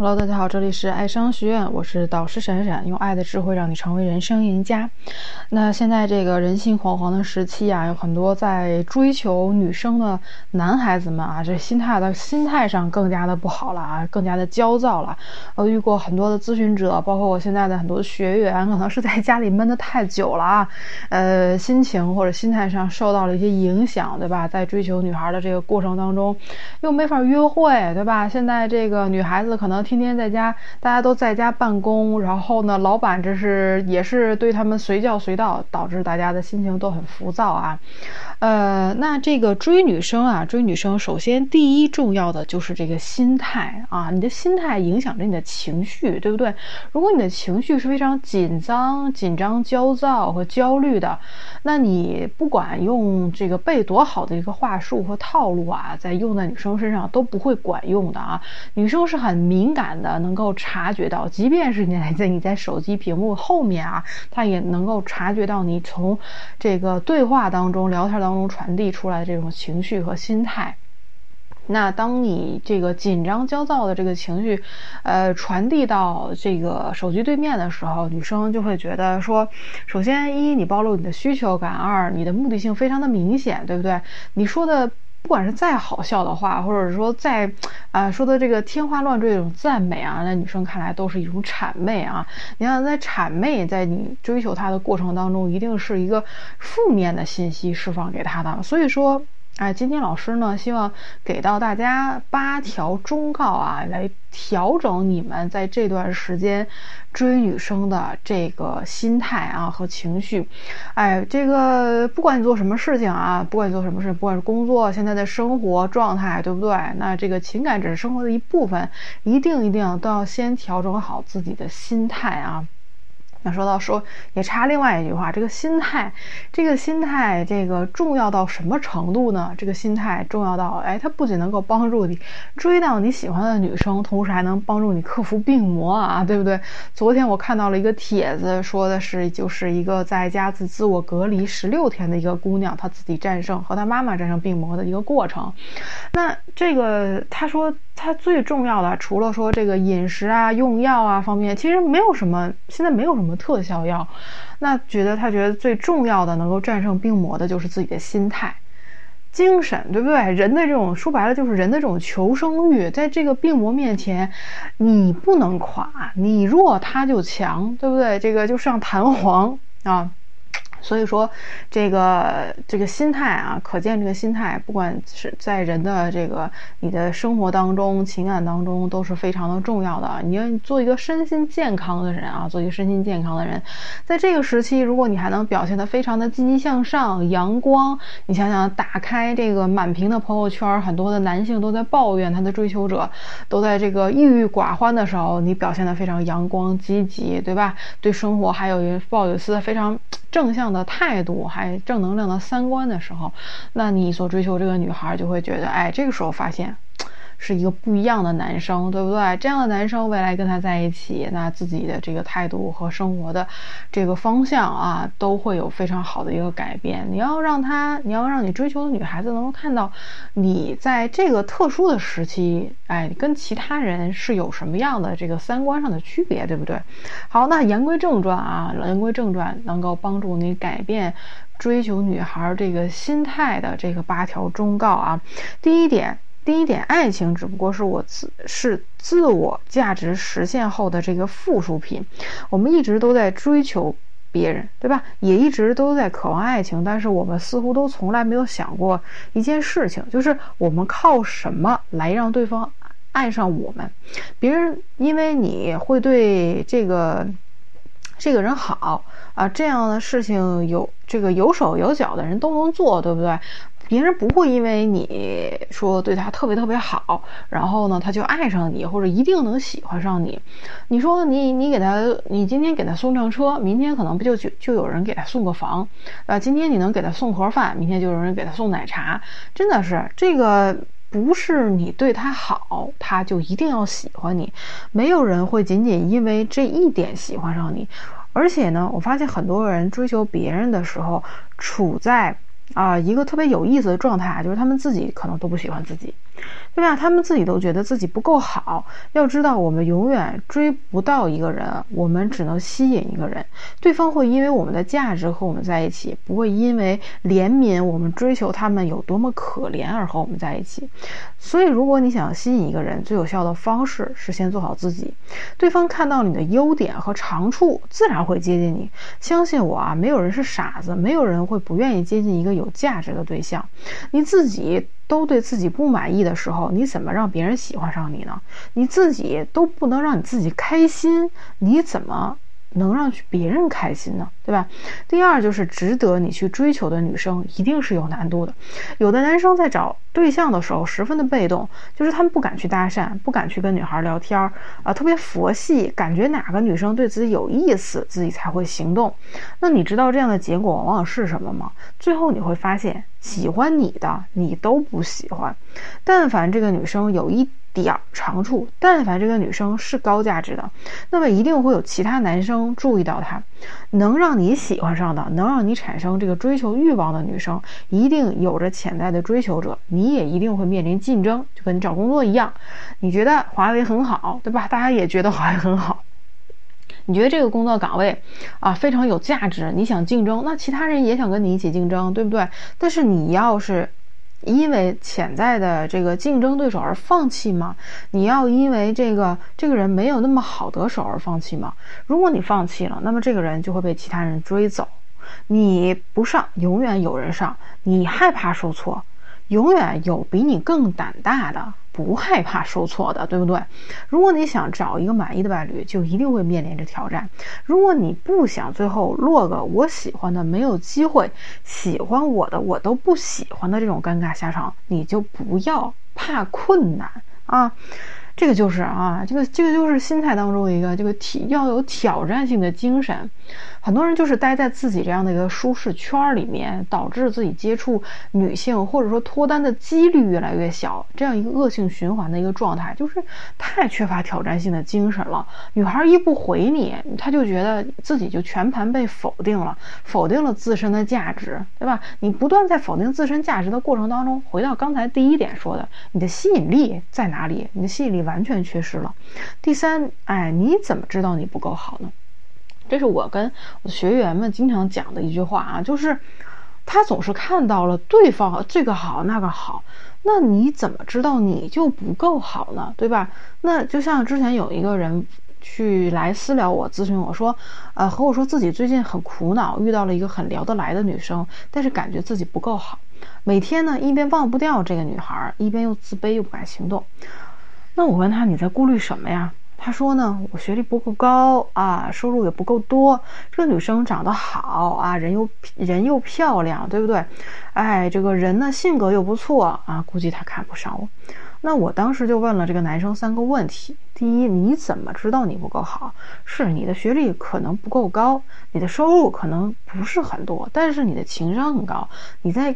Hello，大家好，这里是爱商学院，我是导师闪闪，用爱的智慧让你成为人生赢家。那现在这个人心惶惶的时期啊，有很多在追求女生的男孩子们啊，这心态的心态上更加的不好了啊，更加的焦躁了。我遇过很多的咨询者，包括我现在的很多学员，可能是在家里闷得太久了啊，呃，心情或者心态上受到了一些影响，对吧？在追求女孩的这个过程当中，又没法约会，对吧？现在这个女孩子可能。天天在家，大家都在家办公，然后呢，老板这是也是对他们随叫随到，导致大家的心情都很浮躁啊。呃，那这个追女生啊，追女生，首先第一重要的就是这个心态啊，你的心态影响着你的情绪，对不对？如果你的情绪是非常紧张、紧张、焦躁和焦虑的，那你不管用这个背多好的一个话术和套路啊，在用在女生身上都不会管用的啊。女生是很敏感感的，能够察觉到，即便是你在你在手机屏幕后面啊，他也能够察觉到你从这个对话当中、聊天。当中传递出来的这种情绪和心态，那当你这个紧张焦躁的这个情绪，呃，传递到这个手机对面的时候，女生就会觉得说，首先一你暴露你的需求感，二你的目的性非常的明显，对不对？你说的不管是再好笑的话，或者说再啊说的这个天花乱坠这种赞美啊，在女生看来都是一种谄媚啊。你看，在谄媚，在你追求她的过程当中，一定是一个负面的信息释放给她的。所以说。哎，今天老师呢，希望给到大家八条忠告啊，来调整你们在这段时间追女生的这个心态啊和情绪。哎，这个不管你做什么事情啊，不管你做什么事，不管是工作，现在的生活状态，对不对？那这个情感只是生活的一部分，一定一定都要先调整好自己的心态啊。那说到说也插另外一句话，这个心态，这个心态，这个重要到什么程度呢？这个心态重要到，哎，它不仅能够帮助你追到你喜欢的女生，同时还能帮助你克服病魔啊，对不对？昨天我看到了一个帖子，说的是就是一个在家自自我隔离十六天的一个姑娘，她自己战胜和她妈妈战胜病魔的一个过程。那这个她说。她最重要的，除了说这个饮食啊、用药啊方面，其实没有什么，现在没有什么特效药。那觉得他觉得最重要的，能够战胜病魔的，就是自己的心态、精神，对不对？人的这种说白了，就是人的这种求生欲，在这个病魔面前，你不能垮，你弱他就强，对不对？这个就像弹簧啊。所以说，这个这个心态啊，可见这个心态，不管是在人的这个你的生活当中、情感当中，都是非常的重要的。你要做一个身心健康的人啊，做一个身心健康的人，在这个时期，如果你还能表现得非常的积极向上、阳光，你想想，打开这个满屏的朋友圈，很多的男性都在抱怨他的追求者都在这个郁郁寡欢的时候，你表现得非常阳光积极，对吧？对生活还有抱有一丝非常。正向的态度，还正能量的三观的时候，那你所追求这个女孩就会觉得，哎，这个时候发现。是一个不一样的男生，对不对？这样的男生未来跟他在一起，那自己的这个态度和生活的这个方向啊，都会有非常好的一个改变。你要让他，你要让你追求的女孩子能够看到你在这个特殊的时期，哎，跟其他人是有什么样的这个三观上的区别，对不对？好，那言归正传啊，言归正传，能够帮助你改变追求女孩这个心态的这个八条忠告啊，第一点。第一点，爱情只不过是我自是自我价值实现后的这个附属品。我们一直都在追求别人，对吧？也一直都在渴望爱情，但是我们似乎都从来没有想过一件事情，就是我们靠什么来让对方爱上我们？别人因为你会对这个这个人好啊，这样的事情有这个有手有脚的人都能做，对不对？别人不会因为你说对他特别特别好，然后呢他就爱上你，或者一定能喜欢上你。你说你你给他，你今天给他送辆车，明天可能不就就就有人给他送个房啊？今天你能给他送盒饭，明天就有人给他送奶茶。真的是这个不是你对他好，他就一定要喜欢你。没有人会仅仅因为这一点喜欢上你。而且呢，我发现很多人追求别人的时候，处在。啊，一个特别有意思的状态，就是他们自己可能都不喜欢自己，对吧？他们自己都觉得自己不够好。要知道，我们永远追不到一个人，我们只能吸引一个人。对方会因为我们的价值和我们在一起，不会因为怜悯我们追求他们有多么可怜而和我们在一起。所以，如果你想吸引一个人，最有效的方式是先做好自己。对方看到你的优点和长处，自然会接近你。相信我啊，没有人是傻子，没有人会不愿意接近一个有。价值的对象，你自己都对自己不满意的时候，你怎么让别人喜欢上你呢？你自己都不能让你自己开心，你怎么？能让别人开心呢，对吧？第二就是值得你去追求的女生一定是有难度的。有的男生在找对象的时候十分的被动，就是他们不敢去搭讪，不敢去跟女孩聊天儿啊，特别佛系，感觉哪个女生对自己有意思，自己才会行动。那你知道这样的结果往往是什么吗？最后你会发现，喜欢你的你都不喜欢。但凡这个女生有一。点长处，但凡这个女生是高价值的，那么一定会有其他男生注意到她，能让你喜欢上的，能让你产生这个追求欲望的女生，一定有着潜在的追求者，你也一定会面临竞争，就跟你找工作一样，你觉得华为很好，对吧？大家也觉得华为很好，你觉得这个工作岗位啊非常有价值，你想竞争，那其他人也想跟你一起竞争，对不对？但是你要是。因为潜在的这个竞争对手而放弃吗？你要因为这个这个人没有那么好得手而放弃吗？如果你放弃了，那么这个人就会被其他人追走。你不上，永远有人上。你害怕受挫。永远有比你更胆大的，不害怕受挫的，对不对？如果你想找一个满意的伴侣，就一定会面临着挑战。如果你不想最后落个我喜欢的没有机会，喜欢我的我都不喜欢的这种尴尬下场，你就不要怕困难啊。这个就是啊，这个这个就是心态当中一个这个体要有挑战性的精神。很多人就是待在自己这样的一个舒适圈里面，导致自己接触女性或者说脱单的几率越来越小，这样一个恶性循环的一个状态，就是太缺乏挑战性的精神了。女孩一不回你，她就觉得自己就全盘被否定了，否定了自身的价值，对吧？你不断在否定自身价值的过程当中，回到刚才第一点说的，你的吸引力在哪里？你的吸引力完全缺失了。第三，哎，你怎么知道你不够好呢？这是我跟我的学员们经常讲的一句话啊，就是他总是看到了对方这个好那个好，那你怎么知道你就不够好呢？对吧？那就像之前有一个人去来私聊我咨询我说，呃，和我说自己最近很苦恼，遇到了一个很聊得来的女生，但是感觉自己不够好，每天呢一边忘不掉这个女孩，一边又自卑又不敢行动。那我问他你在顾虑什么呀？他说呢，我学历不够高啊，收入也不够多。这个女生长得好啊，人又人又漂亮，对不对？哎，这个人呢性格又不错啊，估计他看不上我。那我当时就问了这个男生三个问题：第一，你怎么知道你不够好？是你的学历可能不够高，你的收入可能不是很多，但是你的情商很高，你在。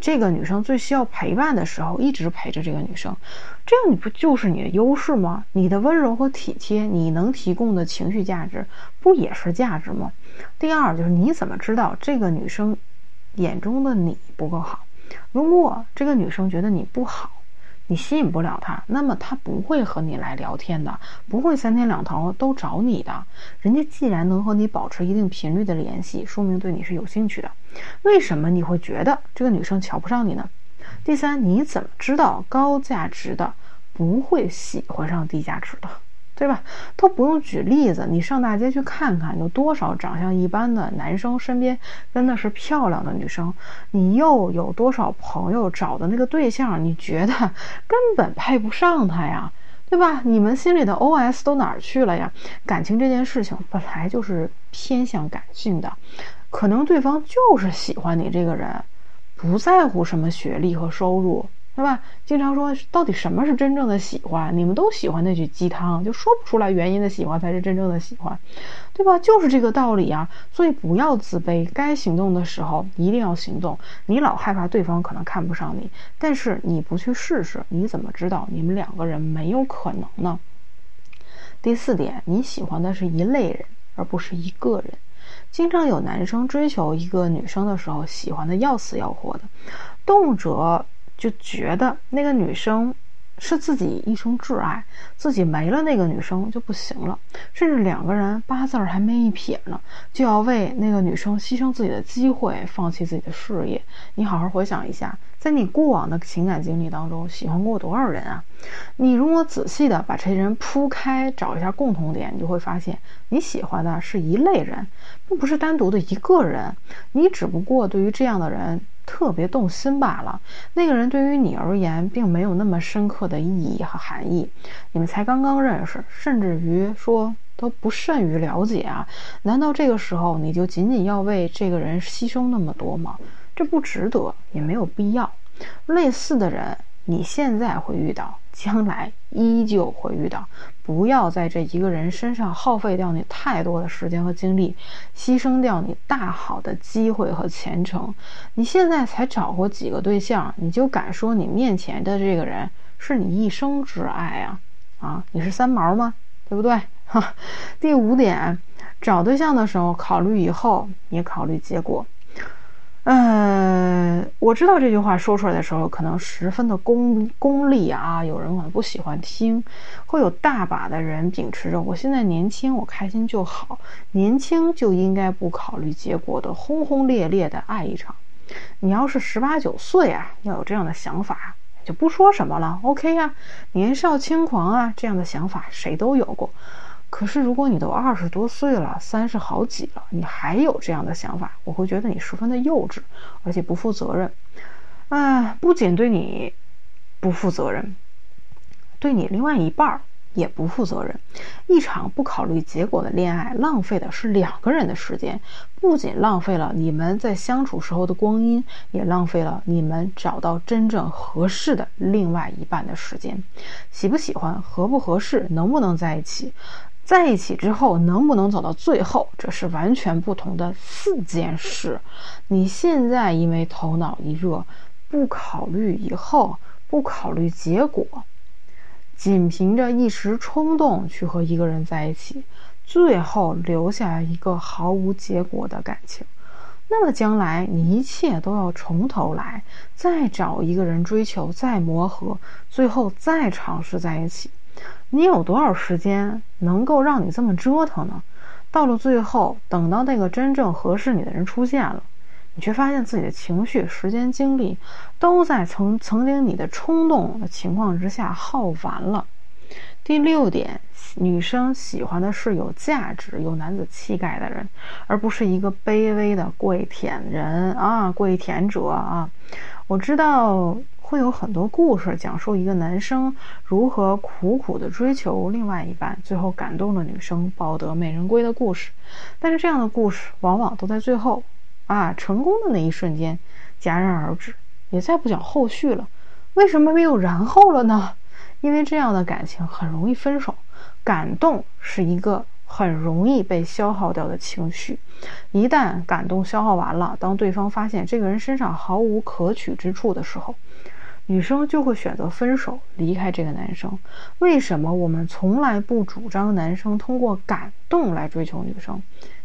这个女生最需要陪伴的时候，一直陪着这个女生，这样你不就是你的优势吗？你的温柔和体贴，你能提供的情绪价值，不也是价值吗？第二就是你怎么知道这个女生眼中的你不够好？如果这个女生觉得你不好。你吸引不了他，那么他不会和你来聊天的，不会三天两头都找你的。人家既然能和你保持一定频率的联系，说明对你是有兴趣的。为什么你会觉得这个女生瞧不上你呢？第三，你怎么知道高价值的不会喜欢上低价值的？对吧？都不用举例子，你上大街去看看，有多少长相一般的男生身边真的是漂亮的女生？你又有多少朋友找的那个对象，你觉得根本配不上他呀？对吧？你们心里的 OS 都哪儿去了呀？感情这件事情本来就是偏向感性的，可能对方就是喜欢你这个人，不在乎什么学历和收入。对吧？经常说到底什么是真正的喜欢？你们都喜欢那句鸡汤，就说不出来原因的喜欢才是真正的喜欢，对吧？就是这个道理啊。所以不要自卑，该行动的时候一定要行动。你老害怕对方可能看不上你，但是你不去试试，你怎么知道你们两个人没有可能呢？第四点，你喜欢的是一类人，而不是一个人。经常有男生追求一个女生的时候，喜欢的要死要活的，动辄就觉得那个女生。是自己一生挚爱，自己没了那个女生就不行了，甚至两个人八字儿还没一撇呢，就要为那个女生牺牲自己的机会，放弃自己的事业。你好好回想一下，在你过往的情感经历当中，喜欢过多少人啊？你如果仔细的把这些人铺开，找一下共同点，你就会发现，你喜欢的是一类人，并不是单独的一个人。你只不过对于这样的人。特别动心罢了，那个人对于你而言并没有那么深刻的意义和含义。你们才刚刚认识，甚至于说都不甚于了解啊？难道这个时候你就仅仅要为这个人牺牲那么多吗？这不值得，也没有必要。类似的人。你现在会遇到，将来依旧会遇到。不要在这一个人身上耗费掉你太多的时间和精力，牺牲掉你大好的机会和前程。你现在才找过几个对象，你就敢说你面前的这个人是你一生挚爱啊？啊，你是三毛吗？对不对？哈。第五点，找对象的时候考虑以后，也考虑结果。嗯，我知道这句话说出来的时候可能十分的功功利啊，有人可能不喜欢听，会有大把的人秉持着我现在年轻，我开心就好，年轻就应该不考虑结果的轰轰烈烈的爱一场。你要是十八九岁啊，要有这样的想法，就不说什么了，OK 呀，年少轻狂啊，这样的想法谁都有过。可是，如果你都二十多岁了，三十好几了，你还有这样的想法，我会觉得你十分的幼稚，而且不负责任。啊，不仅对你不负责任，对你另外一半儿也不负责任。一场不考虑结果的恋爱，浪费的是两个人的时间，不仅浪费了你们在相处时候的光阴，也浪费了你们找到真正合适的另外一半的时间。喜不喜欢，合不合适，能不能在一起？在一起之后能不能走到最后，这是完全不同的四件事。你现在因为头脑一热，不考虑以后，不考虑结果，仅凭着一时冲动去和一个人在一起，最后留下一个毫无结果的感情，那么将来你一切都要从头来，再找一个人追求，再磨合，最后再尝试在一起。你有多少时间能够让你这么折腾呢？到了最后，等到那个真正合适你的人出现了，你却发现自己的情绪、时间、精力都在曾曾经你的冲动的情况之下耗完了。第六点，女生喜欢的是有价值、有男子气概的人，而不是一个卑微的跪舔人啊，跪舔者啊。我知道。会有很多故事讲述一个男生如何苦苦的追求另外一半，最后感动了女生，抱得美人归的故事。但是这样的故事往往都在最后，啊，成功的那一瞬间戛然而止，也再不讲后续了。为什么没有然后了呢？因为这样的感情很容易分手。感动是一个很容易被消耗掉的情绪，一旦感动消耗完了，当对方发现这个人身上毫无可取之处的时候，女生就会选择分手，离开这个男生。为什么我们从来不主张男生通过感动来追求女生？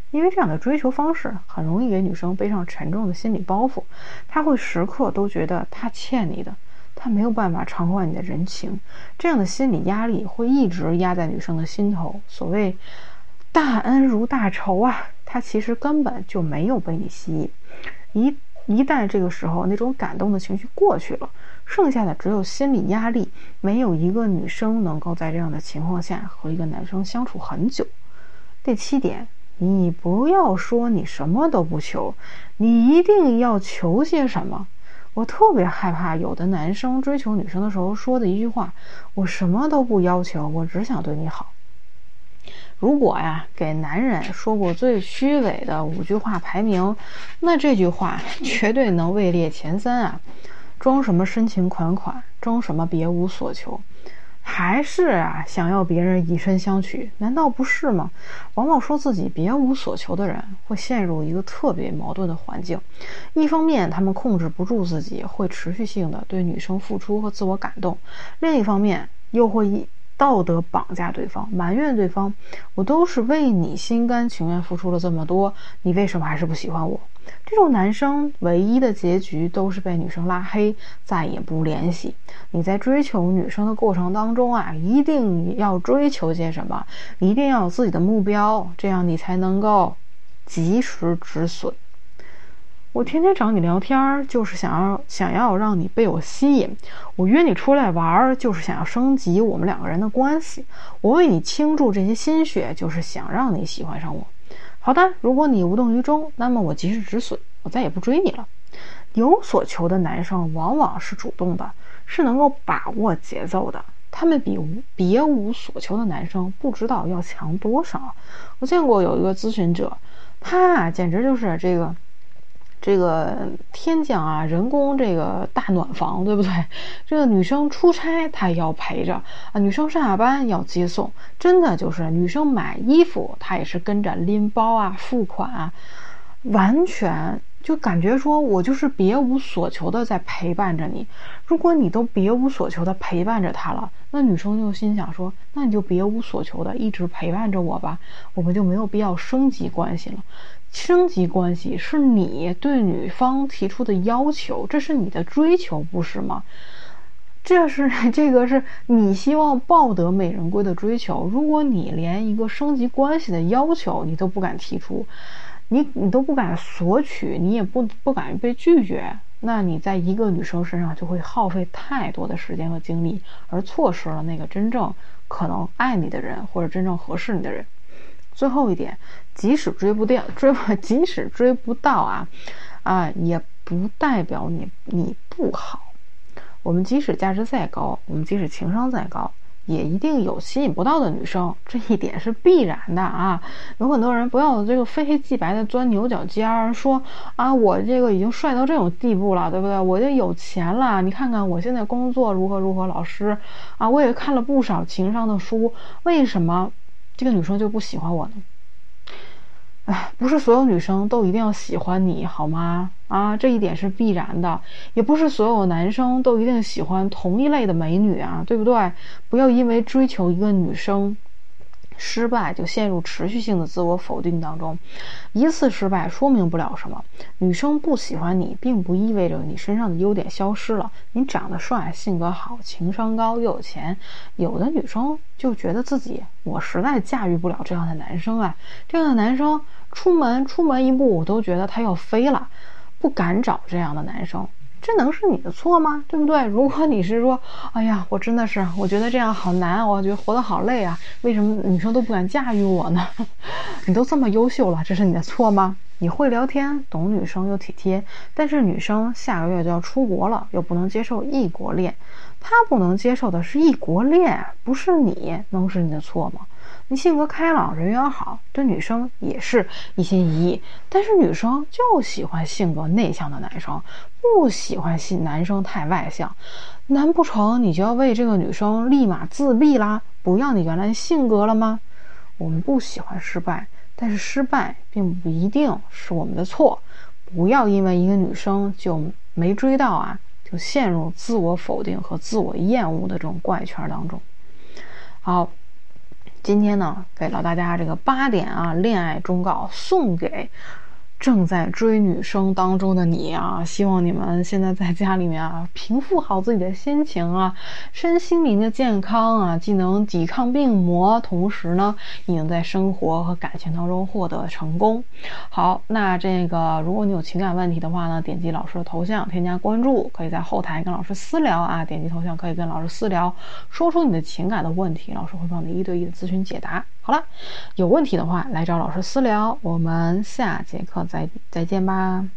因为这样的追求方式很容易给女生背上沉重的心理包袱，她会时刻都觉得她欠你的，她没有办法偿还你的人情。这样的心理压力会一直压在女生的心头。所谓大恩如大仇啊，她其实根本就没有被你吸引。一一旦这个时候那种感动的情绪过去了。剩下的只有心理压力，没有一个女生能够在这样的情况下和一个男生相处很久。第七点，你不要说你什么都不求，你一定要求些什么。我特别害怕有的男生追求女生的时候说的一句话：“我什么都不要求，我只想对你好。”如果呀，给男人说过最虚伪的五句话排名，那这句话绝对能位列前三啊！装什么深情款款，装什么别无所求，还是啊想要别人以身相许？难道不是吗？往往说自己别无所求的人，会陷入一个特别矛盾的环境。一方面，他们控制不住自己，会持续性的对女生付出和自我感动；另一方面，又会道德绑架对方，埋怨对方，我都是为你心甘情愿付出了这么多，你为什么还是不喜欢我？这种男生唯一的结局都是被女生拉黑，再也不联系。你在追求女生的过程当中啊，一定要追求些什么？一定要有自己的目标，这样你才能够及时止损。我天天找你聊天，就是想要想要让你被我吸引；我约你出来玩，就是想要升级我们两个人的关系；我为你倾注这些心血，就是想让你喜欢上我。好的，如果你无动于衷，那么我及时止损，我再也不追你了。有所求的男生往往是主动的，是能够把握节奏的。他们比无别无所求的男生不知道要强多少。我见过有一个咨询者，他简直就是这个。这个天降啊，人工这个大暖房，对不对？这个女生出差，他也要陪着啊；女生上下班要接送，真的就是女生买衣服，他也是跟着拎包啊、付款啊，完全就感觉说我就是别无所求的在陪伴着你。如果你都别无所求的陪伴着他了，那女生就心想说，那你就别无所求的一直陪伴着我吧，我们就没有必要升级关系了。升级关系是你对女方提出的要求，这是你的追求，不是吗？这 是这个是你希望抱得美人归的追求。如果你连一个升级关系的要求你都不敢提出，你你都不敢索取，你也不不敢被拒绝，那你在一个女生身上就会耗费太多的时间和精力，而错失了那个真正可能爱你的人或者真正合适你的人。最后一点，即使追不掉，追不，即使追不到啊，啊，也不代表你你不好。我们即使价值再高，我们即使情商再高，也一定有吸引不到的女生，这一点是必然的啊。有很多人不要这个非黑即白的钻牛角尖儿，说啊，我这个已经帅到这种地步了，对不对？我就有钱了，你看看我现在工作如何如何，老师啊，我也看了不少情商的书，为什么？这个女生就不喜欢我呢？哎，不是所有女生都一定要喜欢你，好吗？啊，这一点是必然的。也不是所有男生都一定喜欢同一类的美女啊，对不对？不要因为追求一个女生。失败就陷入持续性的自我否定当中，一次失败说明不了什么。女生不喜欢你，并不意味着你身上的优点消失了。你长得帅，性格好，情商高，又有钱，有的女生就觉得自己我实在驾驭不了这样的男生啊！这样的男生出门出门一步，我都觉得他要飞了，不敢找这样的男生。这能是你的错吗？对不对？如果你是说，哎呀，我真的是，我觉得这样好难，我觉得活得好累啊，为什么女生都不敢驾驭我呢？你都这么优秀了，这是你的错吗？你会聊天，懂女生又体贴，但是女生下个月就要出国了，又不能接受异国恋，她不能接受的是异国恋，不是你，能是你的错吗？你性格开朗，人缘好，对女生也是一心一意。但是女生就喜欢性格内向的男生，不喜欢性男生太外向。难不成你就要为这个女生立马自闭啦，不要你原来性格了吗？我们不喜欢失败，但是失败并不一定是我们的错。不要因为一个女生就没追到啊，就陷入自我否定和自我厌恶的这种怪圈当中。好。今天呢，给了大家这个八点啊恋爱忠告，送给。正在追女生当中的你啊，希望你们现在在家里面啊，平复好自己的心情啊，身心灵的健康啊，既能抵抗病魔，同时呢，也能在生活和感情当中获得成功。好，那这个如果你有情感问题的话呢，点击老师的头像添加关注，可以在后台跟老师私聊啊，点击头像可以跟老师私聊，说出你的情感的问题，老师会帮你一对一的咨询解答。好了，有问题的话来找老师私聊，我们下节课再再再见吧。